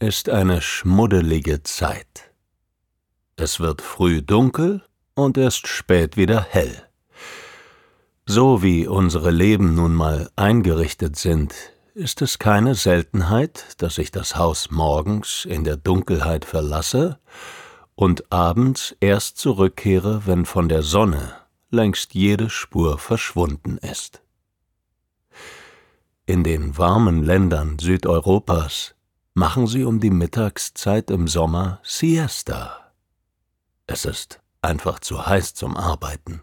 ist eine schmuddelige Zeit. Es wird früh dunkel und erst spät wieder hell. So wie unsere Leben nun mal eingerichtet sind, ist es keine Seltenheit, dass ich das Haus morgens in der Dunkelheit verlasse und abends erst zurückkehre, wenn von der Sonne längst jede Spur verschwunden ist. In den warmen Ländern Südeuropas machen sie um die Mittagszeit im Sommer Siesta. Es ist einfach zu heiß zum Arbeiten.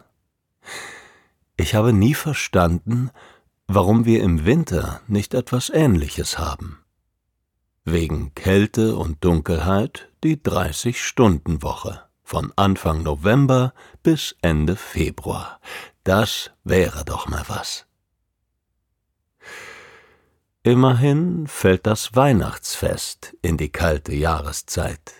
Ich habe nie verstanden, warum wir im Winter nicht etwas Ähnliches haben. Wegen Kälte und Dunkelheit die 30-Stunden-Woche von Anfang November bis Ende Februar. Das wäre doch mal was. Immerhin fällt das Weihnachtsfest in die kalte Jahreszeit.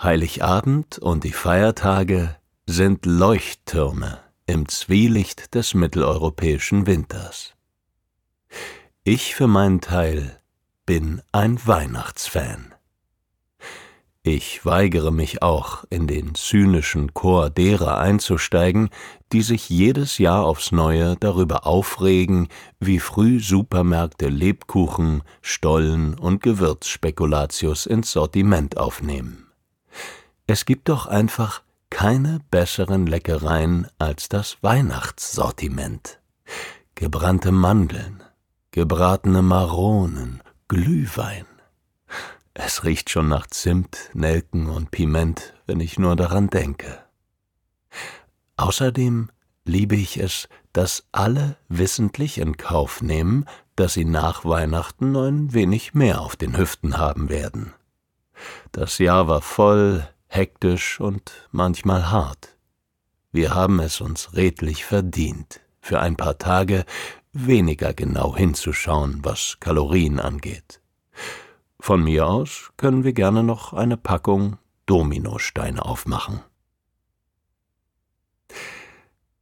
Heiligabend und die Feiertage sind Leuchttürme im Zwielicht des mitteleuropäischen Winters. Ich für meinen Teil bin ein Weihnachtsfan. Ich weigere mich auch, in den zynischen Chor derer einzusteigen, die sich jedes Jahr aufs Neue darüber aufregen, wie früh Supermärkte Lebkuchen, Stollen und Gewürzspekulatius ins Sortiment aufnehmen. Es gibt doch einfach keine besseren Leckereien als das Weihnachtssortiment. Gebrannte Mandeln, gebratene Maronen, Glühwein, es riecht schon nach Zimt, Nelken und Piment, wenn ich nur daran denke. Außerdem liebe ich es, dass alle wissentlich in Kauf nehmen, dass sie nach Weihnachten ein wenig mehr auf den Hüften haben werden. Das Jahr war voll, hektisch und manchmal hart. Wir haben es uns redlich verdient, für ein paar Tage weniger genau hinzuschauen, was Kalorien angeht. Von mir aus können wir gerne noch eine Packung Dominosteine aufmachen.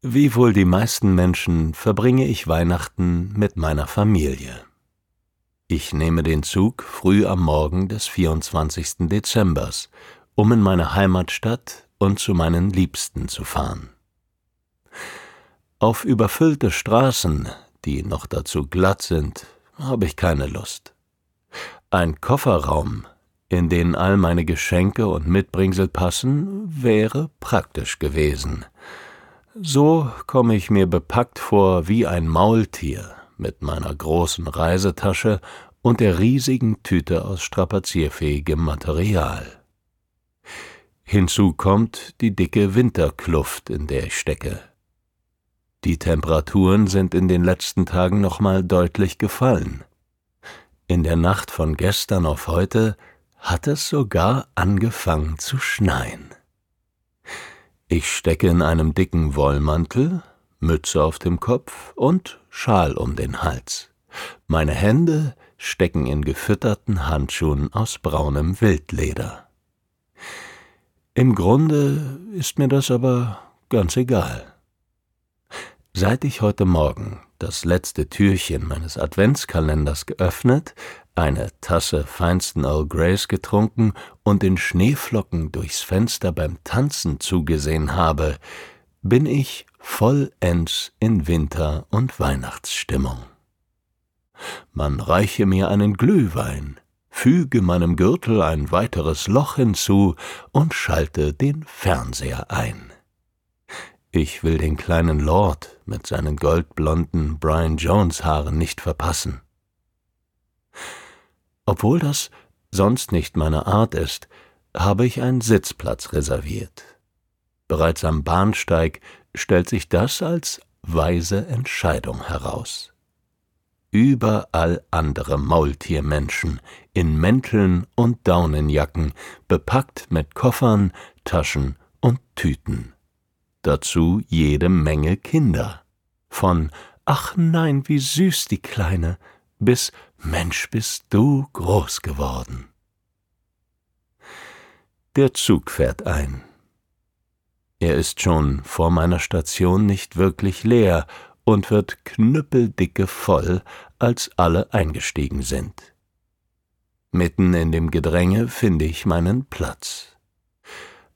Wie wohl die meisten Menschen verbringe ich Weihnachten mit meiner Familie. Ich nehme den Zug früh am Morgen des 24. Dezembers, um in meine Heimatstadt und zu meinen Liebsten zu fahren. Auf überfüllte Straßen, die noch dazu glatt sind, habe ich keine Lust. Ein Kofferraum, in den all meine Geschenke und Mitbringsel passen, wäre praktisch gewesen. So komme ich mir bepackt vor wie ein Maultier mit meiner großen Reisetasche und der riesigen Tüte aus strapazierfähigem Material. Hinzu kommt die dicke Winterkluft, in der ich stecke. Die Temperaturen sind in den letzten Tagen nochmal deutlich gefallen. In der Nacht von gestern auf heute hat es sogar angefangen zu schneien. Ich stecke in einem dicken Wollmantel, Mütze auf dem Kopf und Schal um den Hals. Meine Hände stecken in gefütterten Handschuhen aus braunem Wildleder. Im Grunde ist mir das aber ganz egal. Seit ich heute Morgen das letzte Türchen meines Adventskalenders geöffnet, eine Tasse feinsten Earl Greys getrunken und den Schneeflocken durchs Fenster beim Tanzen zugesehen habe, bin ich vollends in Winter- und Weihnachtsstimmung. Man reiche mir einen Glühwein, füge meinem Gürtel ein weiteres Loch hinzu und schalte den Fernseher ein. Ich will den kleinen Lord mit seinen goldblonden Brian Jones Haaren nicht verpassen. Obwohl das sonst nicht meine Art ist, habe ich einen Sitzplatz reserviert. Bereits am Bahnsteig stellt sich das als weise Entscheidung heraus. Überall andere Maultiermenschen in Mänteln und Daunenjacken, bepackt mit Koffern, Taschen und Tüten. Dazu jede Menge Kinder. Von Ach nein, wie süß die Kleine bis Mensch, bist du groß geworden. Der Zug fährt ein. Er ist schon vor meiner Station nicht wirklich leer und wird knüppeldicke voll, als alle eingestiegen sind. Mitten in dem Gedränge finde ich meinen Platz.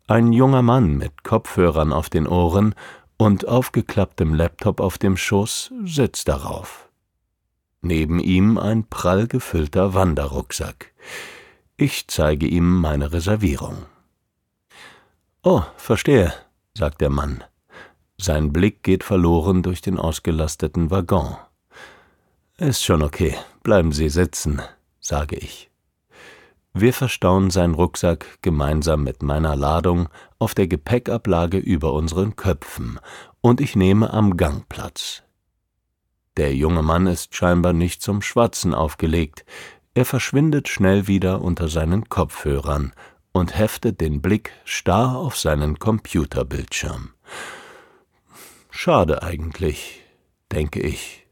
Ein junger Mann mit Kopfhörern auf den Ohren und aufgeklapptem Laptop auf dem Schoß sitzt darauf. Neben ihm ein prall gefüllter Wanderrucksack. Ich zeige ihm meine Reservierung. Oh, verstehe, sagt der Mann. Sein Blick geht verloren durch den ausgelasteten Waggon. Ist schon okay, bleiben Sie sitzen, sage ich. Wir verstauen seinen Rucksack gemeinsam mit meiner Ladung auf der Gepäckablage über unseren Köpfen, und ich nehme am Gang Platz. Der junge Mann ist scheinbar nicht zum Schwatzen aufgelegt, er verschwindet schnell wieder unter seinen Kopfhörern und heftet den Blick starr auf seinen Computerbildschirm. Schade eigentlich, denke ich,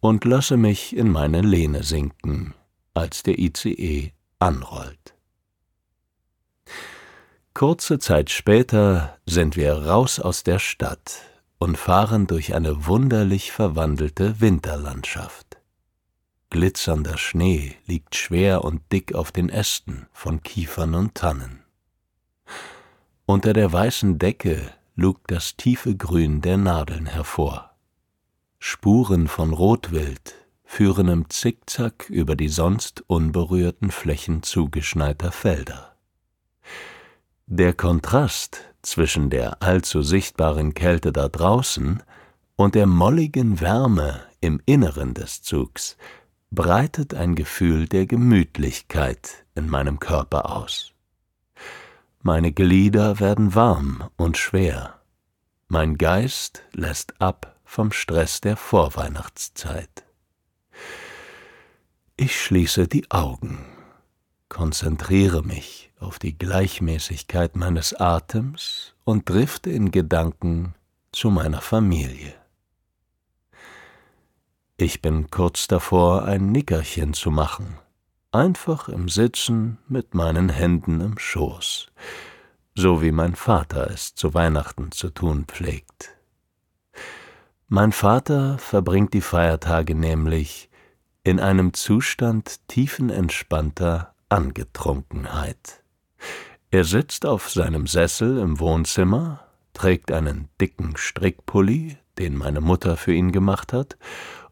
und lasse mich in meine Lehne sinken, als der ICE anrollt. Kurze Zeit später sind wir raus aus der Stadt und fahren durch eine wunderlich verwandelte Winterlandschaft. Glitzernder Schnee liegt schwer und dick auf den Ästen von Kiefern und Tannen. Unter der weißen Decke lugt das tiefe Grün der Nadeln hervor. Spuren von Rotwild führen im Zickzack über die sonst unberührten Flächen zugeschneiter Felder. Der Kontrast zwischen der allzu sichtbaren Kälte da draußen und der molligen Wärme im Inneren des Zugs breitet ein Gefühl der Gemütlichkeit in meinem Körper aus. Meine Glieder werden warm und schwer, mein Geist lässt ab vom Stress der Vorweihnachtszeit. Ich schließe die Augen konzentriere mich auf die Gleichmäßigkeit meines Atems und drifte in Gedanken zu meiner Familie. Ich bin kurz davor, ein Nickerchen zu machen, einfach im Sitzen mit meinen Händen im Schoß, so wie mein Vater es zu Weihnachten zu tun pflegt. Mein Vater verbringt die Feiertage nämlich in einem Zustand tiefenentspannter Angetrunkenheit. Er sitzt auf seinem Sessel im Wohnzimmer, trägt einen dicken Strickpulli, den meine Mutter für ihn gemacht hat,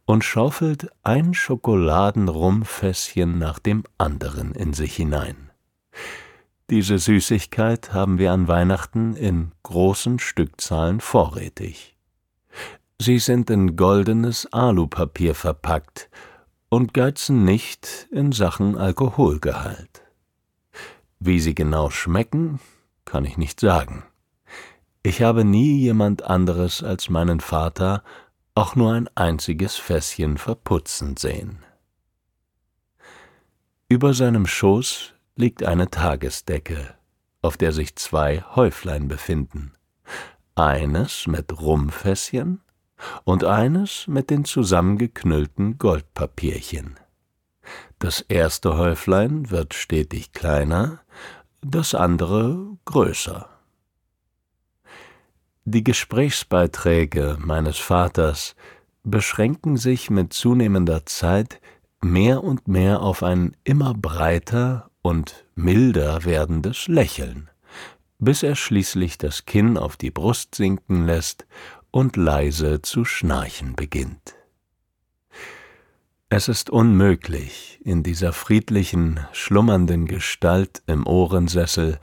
und schaufelt ein Schokoladenrumfässchen nach dem anderen in sich hinein. Diese Süßigkeit haben wir an Weihnachten in großen Stückzahlen vorrätig. Sie sind in goldenes Alupapier verpackt und geizen nicht in Sachen Alkoholgehalt. Wie sie genau schmecken, kann ich nicht sagen. Ich habe nie jemand anderes als meinen Vater auch nur ein einziges Fässchen verputzen sehen. Über seinem Schoß liegt eine Tagesdecke, auf der sich zwei Häuflein befinden, eines mit Rumfässchen und eines mit den zusammengeknüllten Goldpapierchen. Das erste Häuflein wird stetig kleiner, das andere größer. Die Gesprächsbeiträge meines Vaters beschränken sich mit zunehmender Zeit mehr und mehr auf ein immer breiter und milder werdendes Lächeln, bis er schließlich das Kinn auf die Brust sinken lässt und leise zu schnarchen beginnt. Es ist unmöglich, in dieser friedlichen, schlummernden Gestalt im Ohrensessel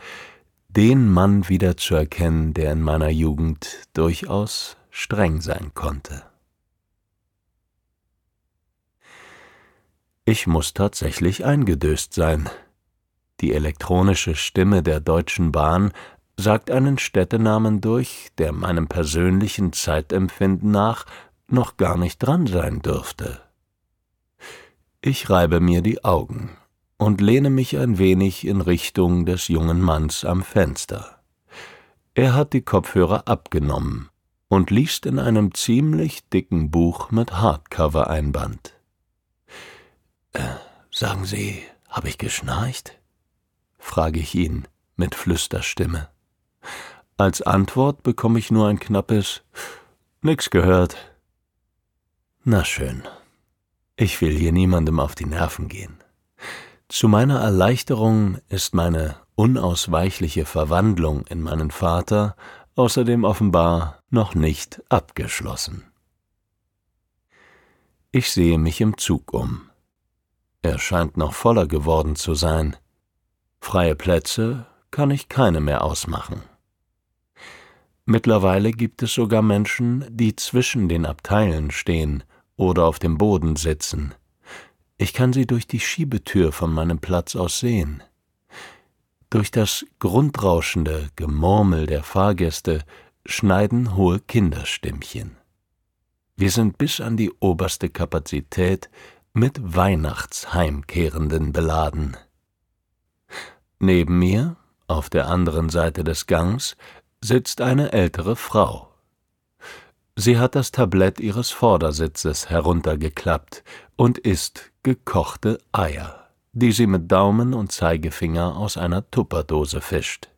den Mann wiederzuerkennen, der in meiner Jugend durchaus streng sein konnte. Ich muss tatsächlich eingedöst sein. Die elektronische Stimme der Deutschen Bahn sagt einen Städtenamen durch, der meinem persönlichen Zeitempfinden nach noch gar nicht dran sein dürfte. Ich reibe mir die Augen und lehne mich ein wenig in Richtung des jungen Manns am Fenster. Er hat die Kopfhörer abgenommen und liest in einem ziemlich dicken Buch mit Hardcover-Einband. Äh, sagen Sie, habe ich geschnarcht? frage ich ihn mit Flüsterstimme. Als Antwort bekomme ich nur ein knappes Nix gehört. Na schön. Ich will hier niemandem auf die Nerven gehen. Zu meiner Erleichterung ist meine unausweichliche Verwandlung in meinen Vater außerdem offenbar noch nicht abgeschlossen. Ich sehe mich im Zug um. Er scheint noch voller geworden zu sein. Freie Plätze kann ich keine mehr ausmachen. Mittlerweile gibt es sogar Menschen, die zwischen den Abteilen stehen oder auf dem Boden sitzen. Ich kann sie durch die Schiebetür von meinem Platz aus sehen. Durch das grundrauschende Gemurmel der Fahrgäste schneiden hohe Kinderstimmchen. Wir sind bis an die oberste Kapazität mit Weihnachtsheimkehrenden beladen. Neben mir, auf der anderen Seite des Gangs, sitzt eine ältere Frau. Sie hat das Tablett ihres Vordersitzes heruntergeklappt und isst gekochte Eier, die sie mit Daumen und Zeigefinger aus einer Tupperdose fischt.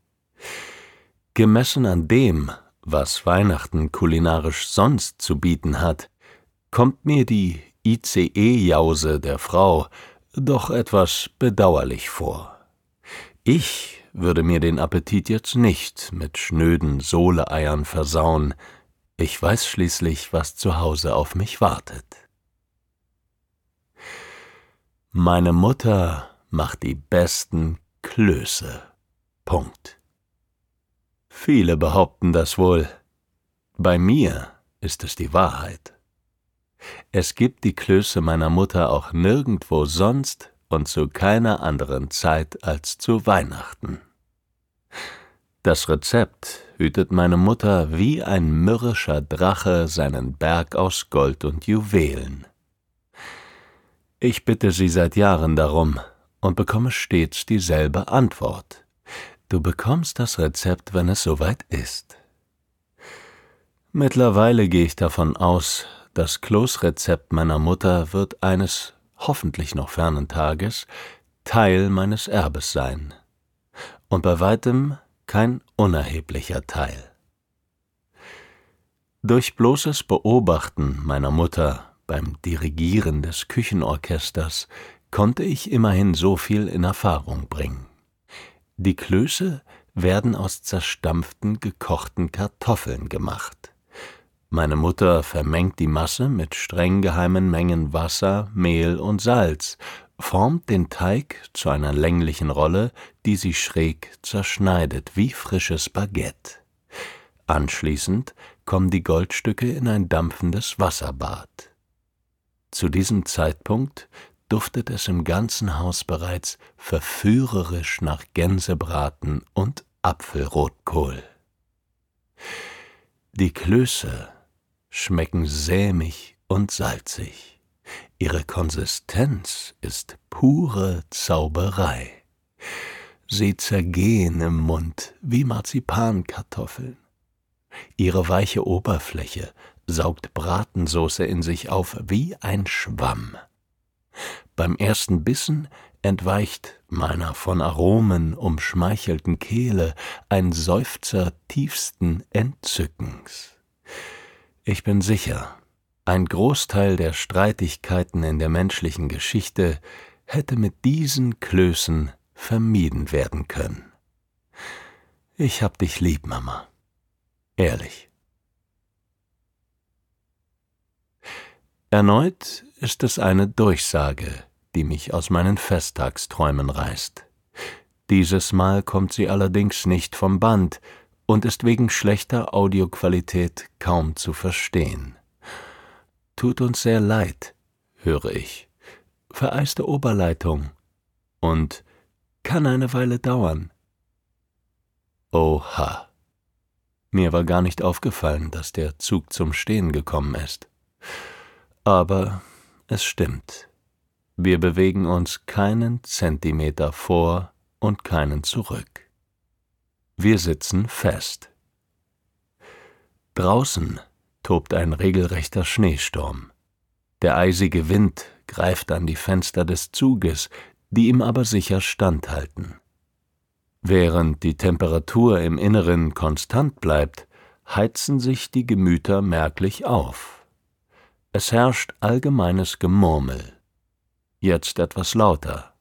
Gemessen an dem, was Weihnachten kulinarisch sonst zu bieten hat, kommt mir die ICE-Jause der Frau doch etwas bedauerlich vor. Ich würde mir den Appetit jetzt nicht mit schnöden Sohleeiern versauen, ich weiß schließlich, was zu Hause auf mich wartet. Meine Mutter macht die besten Klöße. Punkt. Viele behaupten das wohl. Bei mir ist es die Wahrheit. Es gibt die Klöße meiner Mutter auch nirgendwo sonst und zu keiner anderen Zeit als zu Weihnachten. Das Rezept hütet meine Mutter wie ein mürrischer Drache seinen Berg aus Gold und Juwelen. Ich bitte sie seit Jahren darum und bekomme stets dieselbe Antwort. Du bekommst das Rezept, wenn es soweit ist. Mittlerweile gehe ich davon aus, das Kloßrezept meiner Mutter wird eines hoffentlich noch fernen Tages Teil meines Erbes sein. Und bei weitem kein unerheblicher Teil. Durch bloßes Beobachten meiner Mutter beim Dirigieren des Küchenorchesters konnte ich immerhin so viel in Erfahrung bringen. Die Klöße werden aus zerstampften gekochten Kartoffeln gemacht. Meine Mutter vermengt die Masse mit streng geheimen Mengen Wasser, Mehl und Salz formt den Teig zu einer länglichen Rolle, die sie schräg zerschneidet wie frisches Baguette. Anschließend kommen die Goldstücke in ein dampfendes Wasserbad. Zu diesem Zeitpunkt duftet es im ganzen Haus bereits verführerisch nach Gänsebraten und Apfelrotkohl. Die Klöße schmecken sämig und salzig. Ihre Konsistenz ist pure Zauberei. Sie zergehen im Mund wie Marzipankartoffeln. Ihre weiche Oberfläche saugt Bratensoße in sich auf wie ein Schwamm. Beim ersten Bissen entweicht meiner von Aromen umschmeichelten Kehle ein Seufzer tiefsten Entzückens. Ich bin sicher, ein Großteil der Streitigkeiten in der menschlichen Geschichte hätte mit diesen Klößen vermieden werden können. Ich hab dich lieb, Mama. Ehrlich. Erneut ist es eine Durchsage, die mich aus meinen Festtagsträumen reißt. Dieses Mal kommt sie allerdings nicht vom Band und ist wegen schlechter Audioqualität kaum zu verstehen. Tut uns sehr leid, höre ich. Vereiste Oberleitung. Und kann eine Weile dauern. Oha. Mir war gar nicht aufgefallen, dass der Zug zum Stehen gekommen ist. Aber es stimmt. Wir bewegen uns keinen Zentimeter vor und keinen zurück. Wir sitzen fest. Draußen tobt ein regelrechter Schneesturm. Der eisige Wind greift an die Fenster des Zuges, die ihm aber sicher standhalten. Während die Temperatur im Inneren konstant bleibt, heizen sich die Gemüter merklich auf. Es herrscht allgemeines Gemurmel. Jetzt etwas lauter.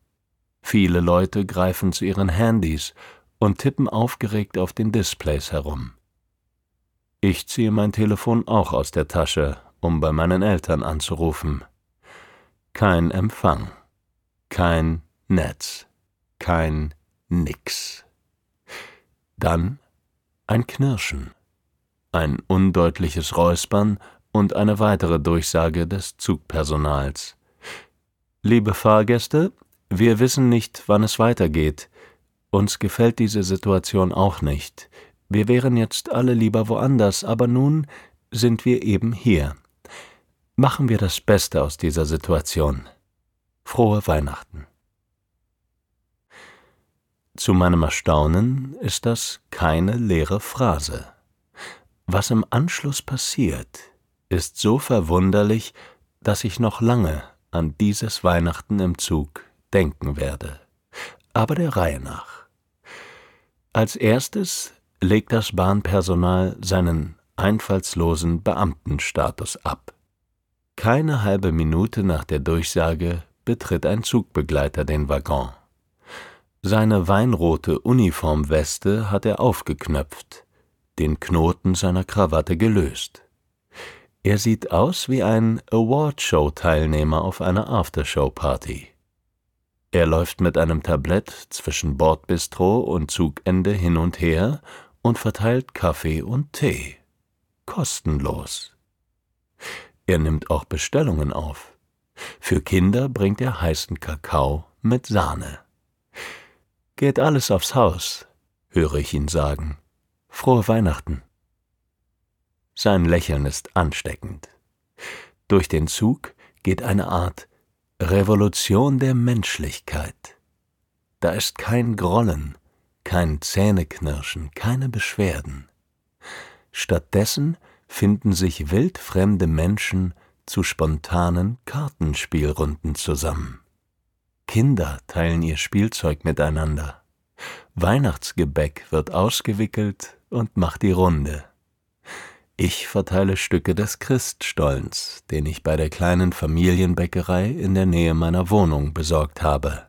Viele Leute greifen zu ihren Handys und tippen aufgeregt auf den Displays herum. Ich ziehe mein Telefon auch aus der Tasche, um bei meinen Eltern anzurufen. Kein Empfang, kein Netz, kein Nix. Dann ein Knirschen, ein undeutliches Räuspern und eine weitere Durchsage des Zugpersonals. Liebe Fahrgäste, wir wissen nicht, wann es weitergeht. Uns gefällt diese Situation auch nicht. Wir wären jetzt alle lieber woanders, aber nun sind wir eben hier. Machen wir das Beste aus dieser Situation. Frohe Weihnachten. Zu meinem Erstaunen ist das keine leere Phrase. Was im Anschluss passiert, ist so verwunderlich, dass ich noch lange an dieses Weihnachten im Zug denken werde. Aber der Reihe nach. Als erstes legt das Bahnpersonal seinen einfallslosen Beamtenstatus ab. Keine halbe Minute nach der Durchsage betritt ein Zugbegleiter den Waggon. Seine weinrote Uniformweste hat er aufgeknöpft, den Knoten seiner Krawatte gelöst. Er sieht aus wie ein Awardshow-Teilnehmer auf einer Aftershow-Party. Er läuft mit einem Tablett zwischen Bordbistro und Zugende hin und her und verteilt Kaffee und Tee. Kostenlos. Er nimmt auch Bestellungen auf. Für Kinder bringt er heißen Kakao mit Sahne. Geht alles aufs Haus, höre ich ihn sagen. Frohe Weihnachten. Sein Lächeln ist ansteckend. Durch den Zug geht eine Art Revolution der Menschlichkeit. Da ist kein Grollen, kein Zähneknirschen, keine Beschwerden. Stattdessen finden sich wildfremde Menschen zu spontanen Kartenspielrunden zusammen. Kinder teilen ihr Spielzeug miteinander. Weihnachtsgebäck wird ausgewickelt und macht die Runde. Ich verteile Stücke des Christstollens, den ich bei der kleinen Familienbäckerei in der Nähe meiner Wohnung besorgt habe.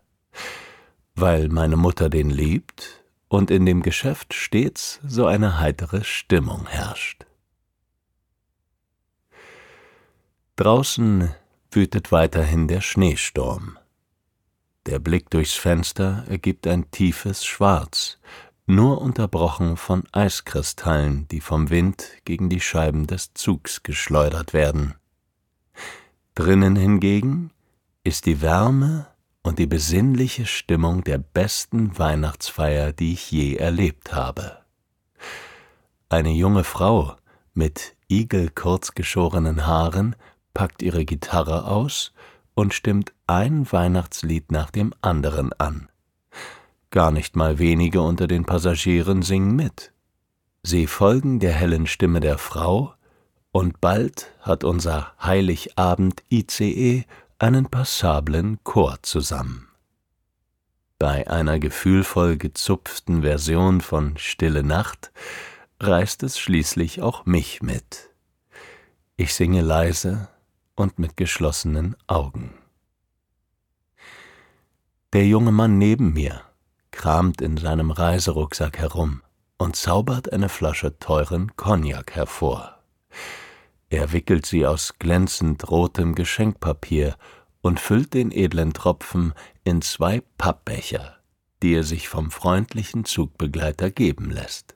Weil meine Mutter den liebt und in dem Geschäft stets so eine heitere Stimmung herrscht. Draußen wütet weiterhin der Schneesturm. Der Blick durchs Fenster ergibt ein tiefes Schwarz, nur unterbrochen von Eiskristallen, die vom Wind gegen die Scheiben des Zugs geschleudert werden. Drinnen hingegen ist die Wärme und die besinnliche Stimmung der besten Weihnachtsfeier, die ich je erlebt habe. Eine junge Frau mit igelkurzgeschorenen Haaren packt ihre Gitarre aus und stimmt ein Weihnachtslied nach dem anderen an. Gar nicht mal wenige unter den Passagieren singen mit. Sie folgen der hellen Stimme der Frau, und bald hat unser Heiligabend ICE einen passablen Chor zusammen. Bei einer gefühlvoll gezupften Version von Stille Nacht reißt es schließlich auch mich mit. Ich singe leise und mit geschlossenen Augen. Der junge Mann neben mir kramt in seinem Reiserucksack herum und zaubert eine Flasche teuren Cognac hervor. Er wickelt sie aus glänzend rotem Geschenkpapier und füllt den edlen Tropfen in zwei Pappbecher, die er sich vom freundlichen Zugbegleiter geben lässt.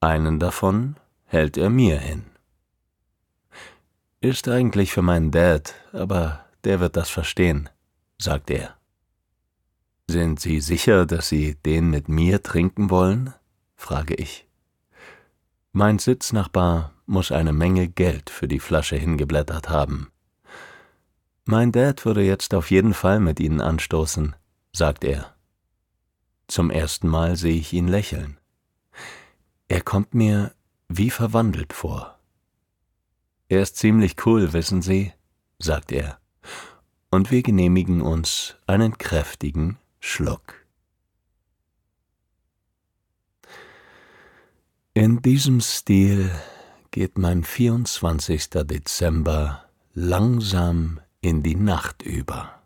Einen davon hält er mir hin. Ist eigentlich für meinen Dad, aber der wird das verstehen, sagt er. Sind Sie sicher, dass Sie den mit mir trinken wollen? frage ich. Mein Sitznachbar muss eine Menge Geld für die Flasche hingeblättert haben. Mein Dad würde jetzt auf jeden Fall mit Ihnen anstoßen, sagt er. Zum ersten Mal sehe ich ihn lächeln. Er kommt mir wie verwandelt vor. Er ist ziemlich cool, wissen Sie, sagt er, und wir genehmigen uns einen kräftigen Schluck. In diesem Stil geht mein 24. Dezember langsam in die Nacht über.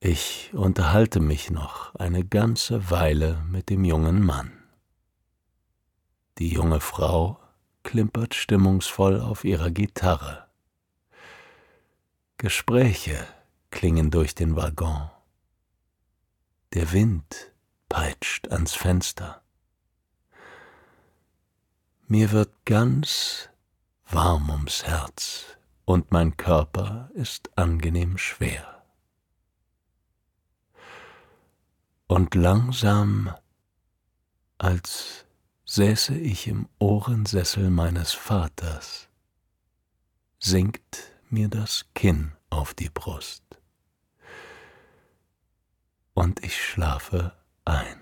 Ich unterhalte mich noch eine ganze Weile mit dem jungen Mann. Die junge Frau klimpert stimmungsvoll auf ihrer Gitarre. Gespräche klingen durch den Waggon. Der Wind peitscht ans Fenster. Mir wird ganz warm ums Herz und mein Körper ist angenehm schwer. Und langsam, als säße ich im Ohrensessel meines Vaters, sinkt mir das Kinn auf die Brust und ich schlafe ein.